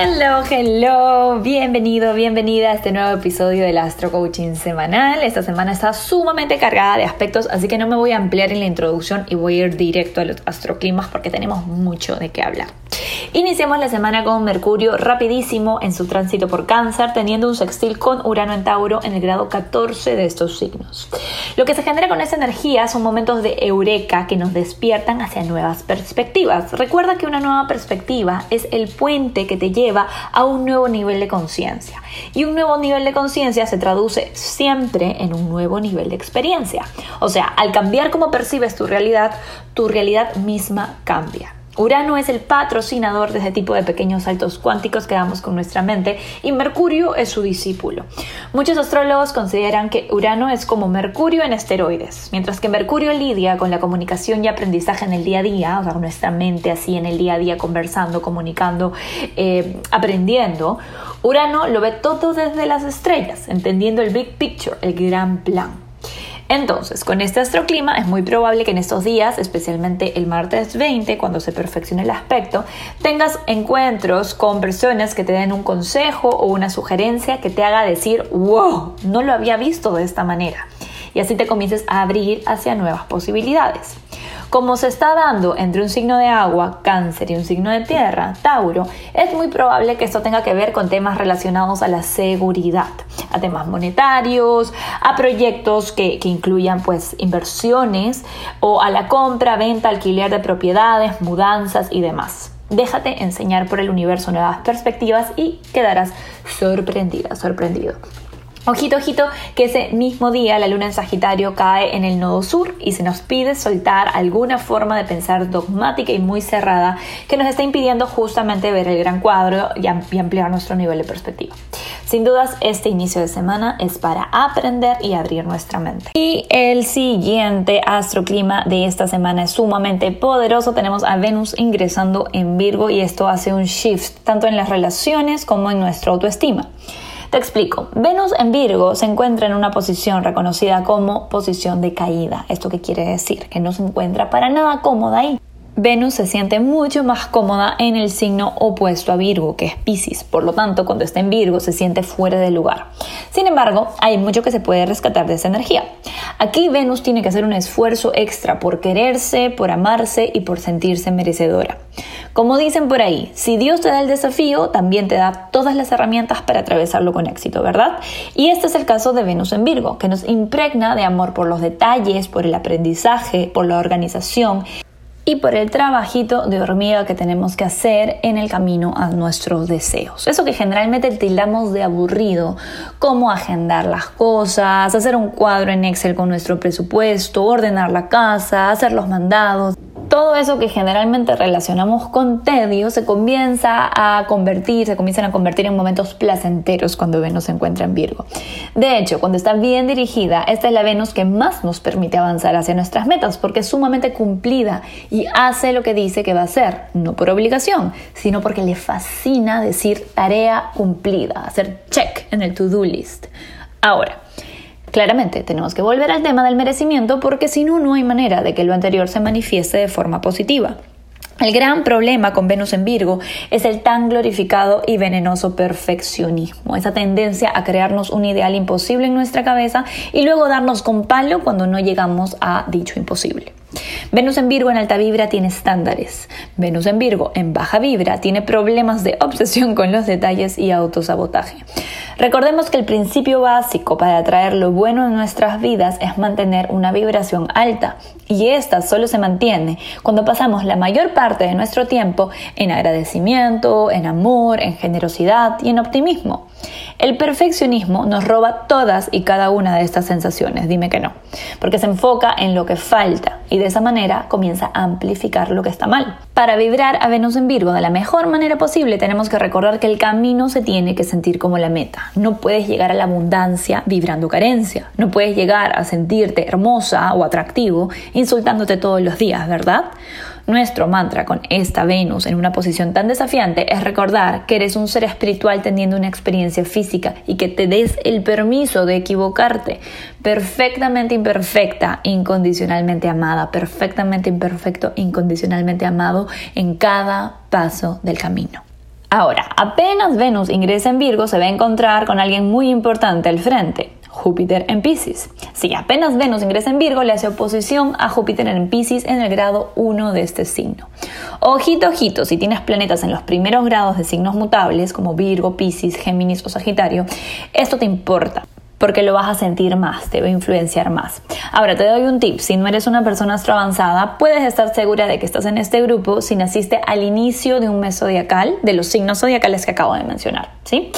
Hello, hello, bienvenido, bienvenida a este nuevo episodio del Astro Coaching semanal. Esta semana está sumamente cargada de aspectos, así que no me voy a ampliar en la introducción y voy a ir directo a los astroclimas porque tenemos mucho de qué hablar. Iniciamos la semana con Mercurio rapidísimo en su tránsito por cáncer, teniendo un sextil con Urano en Tauro en el grado 14 de estos signos. Lo que se genera con esa energía son momentos de eureka que nos despiertan hacia nuevas perspectivas. Recuerda que una nueva perspectiva es el puente que te lleva a un nuevo nivel de conciencia. Y un nuevo nivel de conciencia se traduce siempre en un nuevo nivel de experiencia. O sea, al cambiar cómo percibes tu realidad, tu realidad misma cambia. Urano es el patrocinador de ese tipo de pequeños saltos cuánticos que damos con nuestra mente y Mercurio es su discípulo. Muchos astrólogos consideran que Urano es como Mercurio en esteroides, mientras que Mercurio lidia con la comunicación y aprendizaje en el día a día, o sea, nuestra mente así en el día a día conversando, comunicando, eh, aprendiendo. Urano lo ve todo desde las estrellas, entendiendo el big picture, el gran plan. Entonces, con este astroclima es muy probable que en estos días, especialmente el martes 20, cuando se perfeccione el aspecto, tengas encuentros con personas que te den un consejo o una sugerencia que te haga decir, wow, no lo había visto de esta manera. Y así te comiences a abrir hacia nuevas posibilidades. Como se está dando entre un signo de agua, cáncer, y un signo de tierra, Tauro, es muy probable que esto tenga que ver con temas relacionados a la seguridad, a temas monetarios, a proyectos que, que incluyan pues inversiones o a la compra, venta, alquiler de propiedades, mudanzas y demás. Déjate enseñar por el universo nuevas perspectivas y quedarás sorprendida, sorprendido. Ojito, ojito, que ese mismo día la luna en Sagitario cae en el nodo sur y se nos pide soltar alguna forma de pensar dogmática y muy cerrada que nos está impidiendo justamente ver el gran cuadro y ampliar nuestro nivel de perspectiva. Sin dudas, este inicio de semana es para aprender y abrir nuestra mente. Y el siguiente astroclima de esta semana es sumamente poderoso. Tenemos a Venus ingresando en Virgo y esto hace un shift tanto en las relaciones como en nuestra autoestima. Te explico. Venus en Virgo se encuentra en una posición reconocida como posición de caída. ¿Esto qué quiere decir? Que no se encuentra para nada cómoda ahí. Venus se siente mucho más cómoda en el signo opuesto a Virgo, que es Pisces. Por lo tanto, cuando está en Virgo se siente fuera de lugar. Sin embargo, hay mucho que se puede rescatar de esa energía. Aquí Venus tiene que hacer un esfuerzo extra por quererse, por amarse y por sentirse merecedora. Como dicen por ahí, si Dios te da el desafío, también te da todas las herramientas para atravesarlo con éxito, ¿verdad? Y este es el caso de Venus en Virgo, que nos impregna de amor por los detalles, por el aprendizaje, por la organización y por el trabajito de hormiga que tenemos que hacer en el camino a nuestros deseos. Eso que generalmente tildamos de aburrido, como agendar las cosas, hacer un cuadro en Excel con nuestro presupuesto, ordenar la casa, hacer los mandados todo eso que generalmente relacionamos con tedio se comienza a convertir, se comienzan a convertir en momentos placenteros cuando Venus se encuentra en Virgo. De hecho, cuando está bien dirigida, esta es la Venus que más nos permite avanzar hacia nuestras metas porque es sumamente cumplida y hace lo que dice que va a hacer, no por obligación, sino porque le fascina decir tarea cumplida, hacer check en el to-do list. Ahora, Claramente, tenemos que volver al tema del merecimiento porque si no, no hay manera de que lo anterior se manifieste de forma positiva. El gran problema con Venus en Virgo es el tan glorificado y venenoso perfeccionismo, esa tendencia a crearnos un ideal imposible en nuestra cabeza y luego darnos con palo cuando no llegamos a dicho imposible. Venus en Virgo en alta vibra tiene estándares. Venus en Virgo en baja vibra tiene problemas de obsesión con los detalles y autosabotaje. Recordemos que el principio básico para atraer lo bueno en nuestras vidas es mantener una vibración alta y esta solo se mantiene cuando pasamos la mayor parte de nuestro tiempo en agradecimiento, en amor, en generosidad y en optimismo. El perfeccionismo nos roba todas y cada una de estas sensaciones, dime que no, porque se enfoca en lo que falta y de esa manera comienza a amplificar lo que está mal. Para vibrar a Venus en Virgo de la mejor manera posible tenemos que recordar que el camino se tiene que sentir como la meta. No puedes llegar a la abundancia vibrando carencia, no puedes llegar a sentirte hermosa o atractivo insultándote todos los días, ¿verdad? Nuestro mantra con esta Venus en una posición tan desafiante es recordar que eres un ser espiritual teniendo una experiencia física y que te des el permiso de equivocarte. Perfectamente imperfecta, incondicionalmente amada, perfectamente imperfecto, incondicionalmente amado en cada paso del camino. Ahora, apenas Venus ingresa en Virgo, se va a encontrar con alguien muy importante al frente. Júpiter en Pisces. Si apenas Venus ingresa en Virgo, le hace oposición a Júpiter en Pisces en el grado 1 de este signo. Ojito, ojito, si tienes planetas en los primeros grados de signos mutables, como Virgo, Pisces, Géminis o Sagitario, esto te importa porque lo vas a sentir más, te va a influenciar más. Ahora te doy un tip, si no eres una persona astro avanzada, puedes estar segura de que estás en este grupo si naciste al inicio de un mes zodiacal, de los signos zodiacales que acabo de mencionar, ¿sí?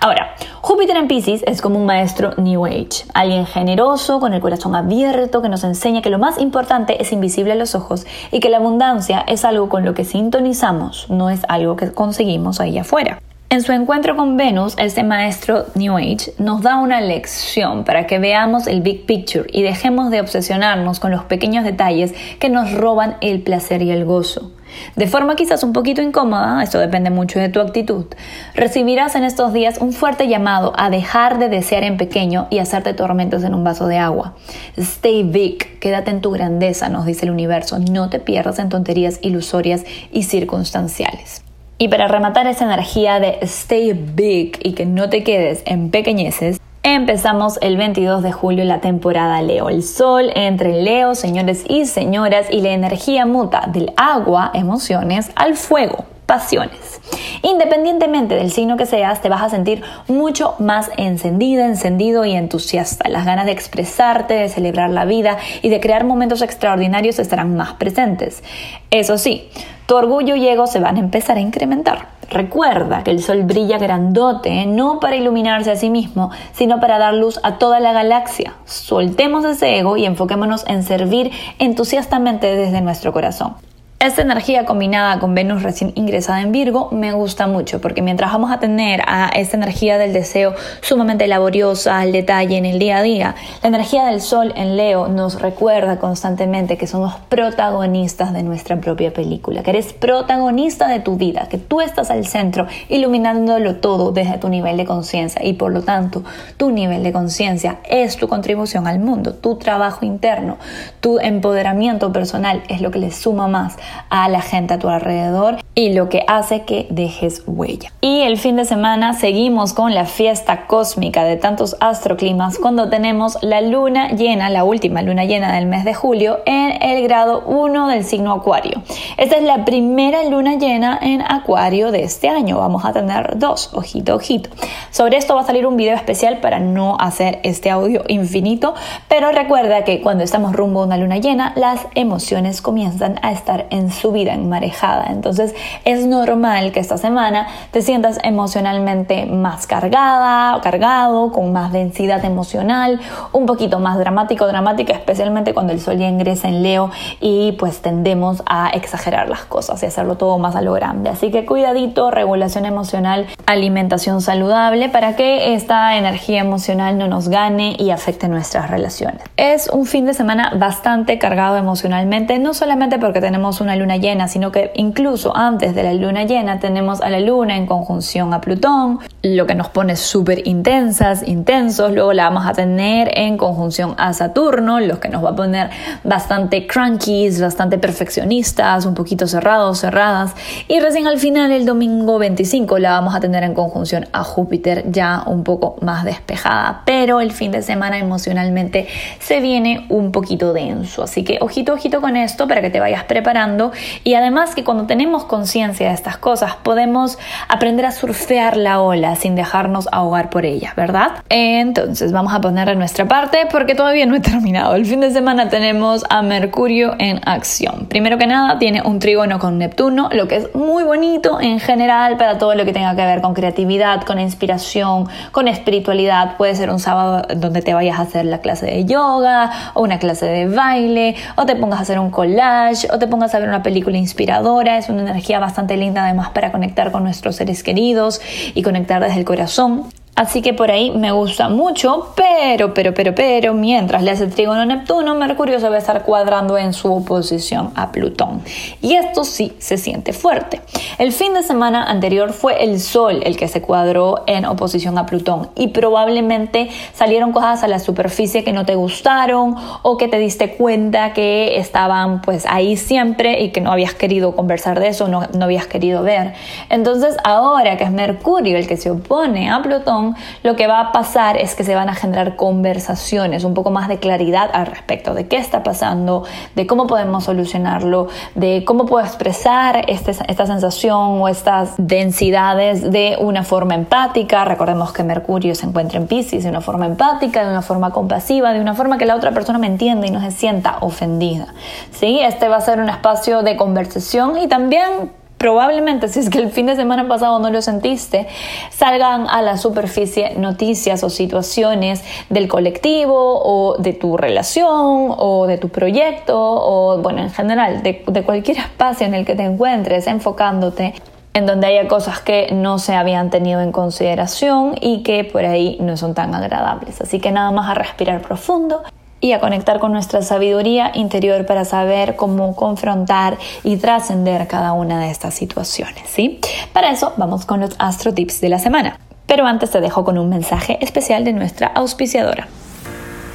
Ahora, Júpiter en Pisces es como un maestro New Age, alguien generoso, con el corazón abierto, que nos enseña que lo más importante es invisible a los ojos y que la abundancia es algo con lo que sintonizamos, no es algo que conseguimos ahí afuera. En su encuentro con Venus, este maestro New Age nos da una lección para que veamos el big picture y dejemos de obsesionarnos con los pequeños detalles que nos roban el placer y el gozo. De forma quizás un poquito incómoda, esto depende mucho de tu actitud, recibirás en estos días un fuerte llamado a dejar de desear en pequeño y hacerte tormentos en un vaso de agua. Stay big, quédate en tu grandeza, nos dice el universo, no te pierdas en tonterías ilusorias y circunstanciales. Y para rematar esa energía de stay big y que no te quedes en pequeñeces, Empezamos el 22 de julio la temporada Leo. El sol entre Leo, señores y señoras, y la energía muta del agua, emociones, al fuego, pasiones. Independientemente del signo que seas, te vas a sentir mucho más encendida, encendido y entusiasta. Las ganas de expresarte, de celebrar la vida y de crear momentos extraordinarios estarán más presentes. Eso sí, tu orgullo y ego se van a empezar a incrementar. Recuerda que el sol brilla grandote, no para iluminarse a sí mismo, sino para dar luz a toda la galaxia. Soltemos ese ego y enfoquémonos en servir entusiastamente desde nuestro corazón. Esta energía combinada con Venus recién ingresada en Virgo me gusta mucho porque mientras vamos a tener a esta energía del deseo sumamente laboriosa, al detalle en el día a día, la energía del Sol en Leo nos recuerda constantemente que somos protagonistas de nuestra propia película, que eres protagonista de tu vida, que tú estás al centro iluminándolo todo desde tu nivel de conciencia y por lo tanto tu nivel de conciencia es tu contribución al mundo, tu trabajo interno, tu empoderamiento personal es lo que le suma más a la gente a tu alrededor y lo que hace que dejes huella. Y el fin de semana seguimos con la fiesta cósmica de tantos astroclimas cuando tenemos la luna llena, la última luna llena del mes de julio en el grado 1 del signo Acuario. Esta es la primera luna llena en Acuario de este año. Vamos a tener dos, ojito, ojito. Sobre esto va a salir un video especial para no hacer este audio infinito, pero recuerda que cuando estamos rumbo a una luna llena, las emociones comienzan a estar en su vida, en marejada. Entonces es normal que esta semana te sientas emocionalmente más cargada o cargado, con más densidad emocional, un poquito más dramático, dramática, especialmente cuando el sol ya ingresa en Leo y pues tendemos a exagerar las cosas y hacerlo todo más a lo grande. Así que cuidadito, regulación emocional, alimentación saludable para que esta energía emocional no nos gane y afecte nuestras relaciones. Es un fin de semana bastante cargado emocionalmente, no solamente porque tenemos una luna llena, sino que incluso antes de la luna llena tenemos a la luna en conjunción a Plutón, lo que nos pone súper intensas, intensos. Luego la vamos a tener en conjunción a Saturno, lo que nos va a poner bastante crankies, bastante perfeccionistas, un poquito cerrados, cerradas. Y recién al final, el domingo 25, la vamos a tener en conjunción a Júpiter, ya un poco más despejada. Pero el fin de semana emocionalmente se viene un poquito denso. Así que ojito, ojito con esto para que te vayas preparando. Y además que cuando tenemos conciencia de estas cosas, podemos aprender a surfear la ola sin dejarnos ahogar por ella, ¿verdad? Entonces vamos a poner de nuestra parte porque todavía no he terminado. El fin de semana tenemos a Mercurio en acción. Primero que nada tiene un trígono con Neptuno, lo que es muy bonito en general para todo lo que tenga que ver con creatividad, con inspiración, con espiritualidad. Puede ser un sábado donde te vayas a hacer la clase de yoga o una clase de baile o te pongas a hacer un collage o te pongas a ver una película inspiradora. Es una energía bastante linda además para conectar con nuestros seres queridos y conectar desde el corazón. Así que por ahí me gusta mucho, pero, pero, pero, pero, mientras le hace trígono a Neptuno, Mercurio se va a estar cuadrando en su oposición a Plutón. Y esto sí se siente fuerte. El fin de semana anterior fue el Sol el que se cuadró en oposición a Plutón y probablemente salieron cosas a la superficie que no te gustaron o que te diste cuenta que estaban pues ahí siempre y que no habías querido conversar de eso, no, no habías querido ver. Entonces ahora que es Mercurio el que se opone a Plutón, lo que va a pasar es que se van a generar conversaciones, un poco más de claridad al respecto de qué está pasando, de cómo podemos solucionarlo, de cómo puedo expresar este, esta sensación o estas densidades de una forma empática. Recordemos que Mercurio se encuentra en Pisces de una forma empática, de una forma compasiva, de una forma que la otra persona me entienda y no se sienta ofendida. ¿Sí? Este va a ser un espacio de conversación y también probablemente si es que el fin de semana pasado no lo sentiste, salgan a la superficie noticias o situaciones del colectivo o de tu relación o de tu proyecto o bueno, en general, de, cualquier espacio en el que te encuentres enfocándote en donde haya cosas que no se habían tenido en consideración y que por ahí no son tan agradables. Así que nada más a respirar profundo y a conectar con nuestra sabiduría interior para saber cómo confrontar y trascender cada una de estas situaciones, ¿sí? Para eso vamos con los astro tips de la semana. Pero antes te dejo con un mensaje especial de nuestra auspiciadora.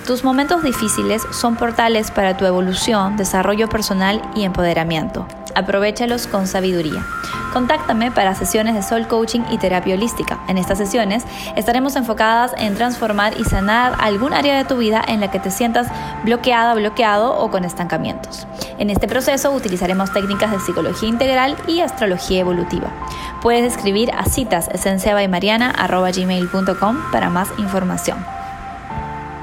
Tus momentos difíciles son portales para tu evolución, desarrollo personal y empoderamiento. Aprovechalos con sabiduría. Contáctame para sesiones de Soul Coaching y terapia holística. En estas sesiones estaremos enfocadas en transformar y sanar algún área de tu vida en la que te sientas bloqueada, bloqueado o con estancamientos. En este proceso utilizaremos técnicas de psicología integral y astrología evolutiva. Puedes escribir a citas para más información.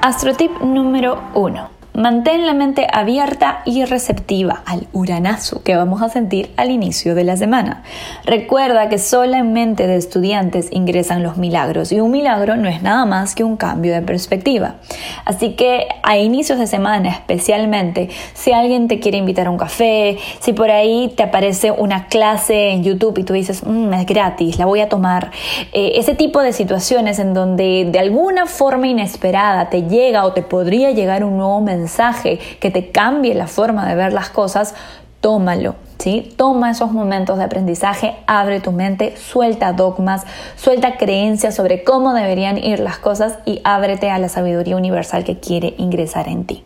Astrotip número 1. Mantén la mente abierta y receptiva al uranazo que vamos a sentir al inicio de la semana. Recuerda que solamente de estudiantes ingresan los milagros y un milagro no es nada más que un cambio de perspectiva. Así que a inicios de semana especialmente, si alguien te quiere invitar a un café, si por ahí te aparece una clase en YouTube y tú dices, mm, es gratis, la voy a tomar, eh, ese tipo de situaciones en donde de alguna forma inesperada te llega o te podría llegar un nuevo mensaje, mensaje que te cambie la forma de ver las cosas, tómalo. ¿Sí? Toma esos momentos de aprendizaje, abre tu mente, suelta dogmas, suelta creencias sobre cómo deberían ir las cosas y ábrete a la sabiduría universal que quiere ingresar en ti.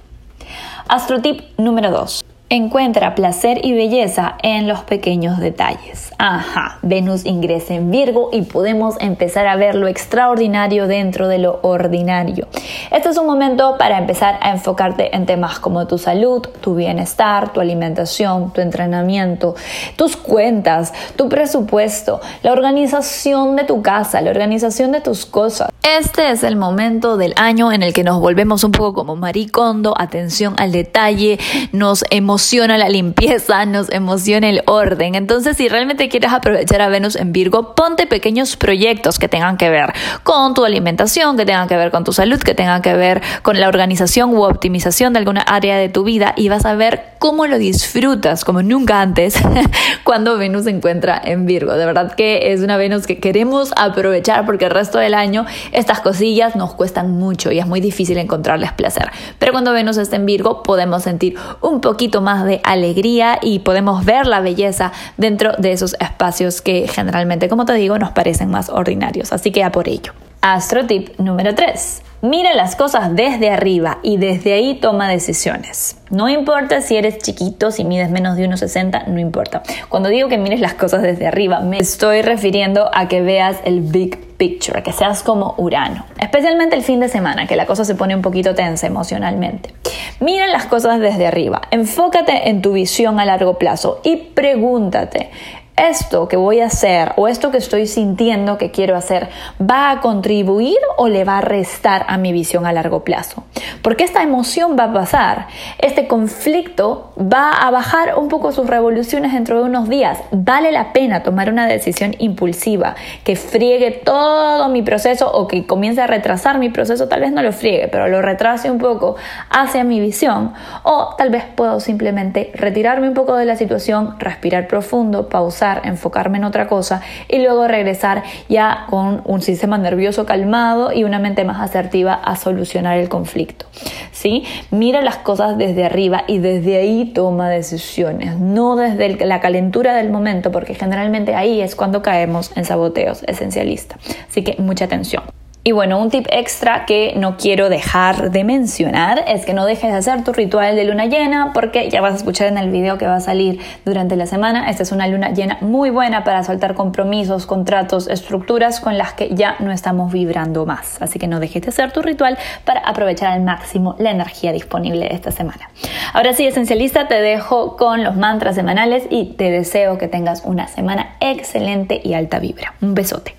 Astrotip número 2. Encuentra placer y belleza en los pequeños detalles. Ajá, Venus ingresa en Virgo y podemos empezar a ver lo extraordinario dentro de lo ordinario. Este es un momento para empezar a enfocarte en temas como tu salud, tu bienestar, tu alimentación, tu entrenamiento, tus cuentas, tu presupuesto, la organización de tu casa, la organización de tus cosas. Este es el momento del año en el que nos volvemos un poco como maricondo, atención al detalle, nos emociona la limpieza, nos emociona el orden. Entonces, si realmente quieres aprovechar a Venus en Virgo, ponte pequeños proyectos que tengan que ver con tu alimentación, que tengan que ver con tu salud, que tengan que ver con la organización u optimización de alguna área de tu vida y vas a ver cómo lo disfrutas como nunca antes cuando Venus se encuentra en Virgo. De verdad que es una Venus que queremos aprovechar porque el resto del año estas cosillas nos cuestan mucho y es muy difícil encontrarles placer. Pero cuando Venus está en Virgo podemos sentir un poquito más de alegría y podemos ver la belleza dentro de esos espacios que generalmente, como te digo, nos parecen más ordinarios. Así que a por ello. Astro tip número 3. Mira las cosas desde arriba y desde ahí toma decisiones. No importa si eres chiquito, si mides menos de 1,60, no importa. Cuando digo que mires las cosas desde arriba, me estoy refiriendo a que veas el big picture, que seas como Urano. Especialmente el fin de semana, que la cosa se pone un poquito tensa emocionalmente. Mira las cosas desde arriba, enfócate en tu visión a largo plazo y pregúntate, esto que voy a hacer o esto que estoy sintiendo que quiero hacer va a contribuir o le va a restar a mi visión a largo plazo. Porque esta emoción va a pasar, este conflicto va a bajar un poco sus revoluciones dentro de unos días. Vale la pena tomar una decisión impulsiva que friegue todo mi proceso o que comience a retrasar mi proceso, tal vez no lo friegue, pero lo retrase un poco hacia mi visión. O tal vez puedo simplemente retirarme un poco de la situación, respirar profundo, pausar enfocarme en otra cosa y luego regresar ya con un sistema nervioso calmado y una mente más asertiva a solucionar el conflicto. ¿sí? Mira las cosas desde arriba y desde ahí toma decisiones, no desde la calentura del momento, porque generalmente ahí es cuando caemos en saboteos esencialistas. Así que mucha atención. Y bueno, un tip extra que no quiero dejar de mencionar es que no dejes de hacer tu ritual de luna llena porque ya vas a escuchar en el video que va a salir durante la semana. Esta es una luna llena muy buena para soltar compromisos, contratos, estructuras con las que ya no estamos vibrando más. Así que no dejes de hacer tu ritual para aprovechar al máximo la energía disponible esta semana. Ahora sí, esencialista, te dejo con los mantras semanales y te deseo que tengas una semana excelente y alta vibra. Un besote.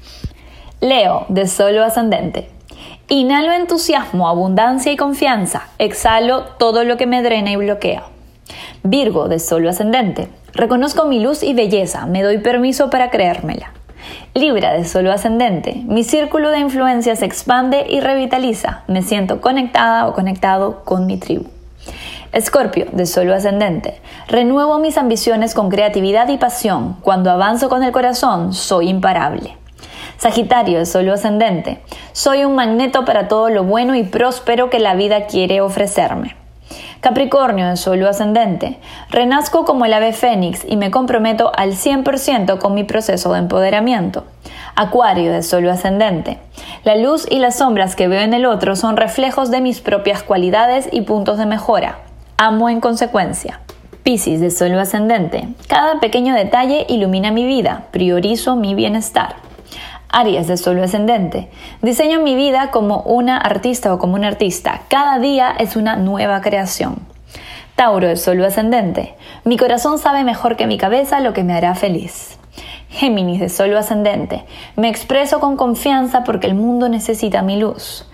Leo, de solo ascendente. Inhalo entusiasmo, abundancia y confianza. Exhalo todo lo que me drena y bloquea. Virgo, de solo ascendente. Reconozco mi luz y belleza. Me doy permiso para creérmela. Libra, de solo ascendente. Mi círculo de influencia se expande y revitaliza. Me siento conectada o conectado con mi tribu. Escorpio, de solo ascendente. Renuevo mis ambiciones con creatividad y pasión. Cuando avanzo con el corazón, soy imparable. Sagitario de solo ascendente. Soy un magneto para todo lo bueno y próspero que la vida quiere ofrecerme. Capricornio de solo ascendente. Renazco como el ave fénix y me comprometo al 100% con mi proceso de empoderamiento. Acuario de solo ascendente. La luz y las sombras que veo en el otro son reflejos de mis propias cualidades y puntos de mejora. Amo en consecuencia. Piscis de solo ascendente. Cada pequeño detalle ilumina mi vida. Priorizo mi bienestar. Aries de solo ascendente. Diseño mi vida como una artista o como un artista. Cada día es una nueva creación. Tauro de solo ascendente. Mi corazón sabe mejor que mi cabeza lo que me hará feliz. Géminis de solo ascendente. Me expreso con confianza porque el mundo necesita mi luz.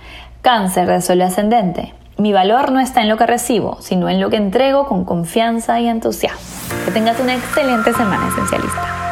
Cáncer de solo ascendente. Mi valor no está en lo que recibo, sino en lo que entrego con confianza y entusiasmo. Que tengas una excelente semana esencialista.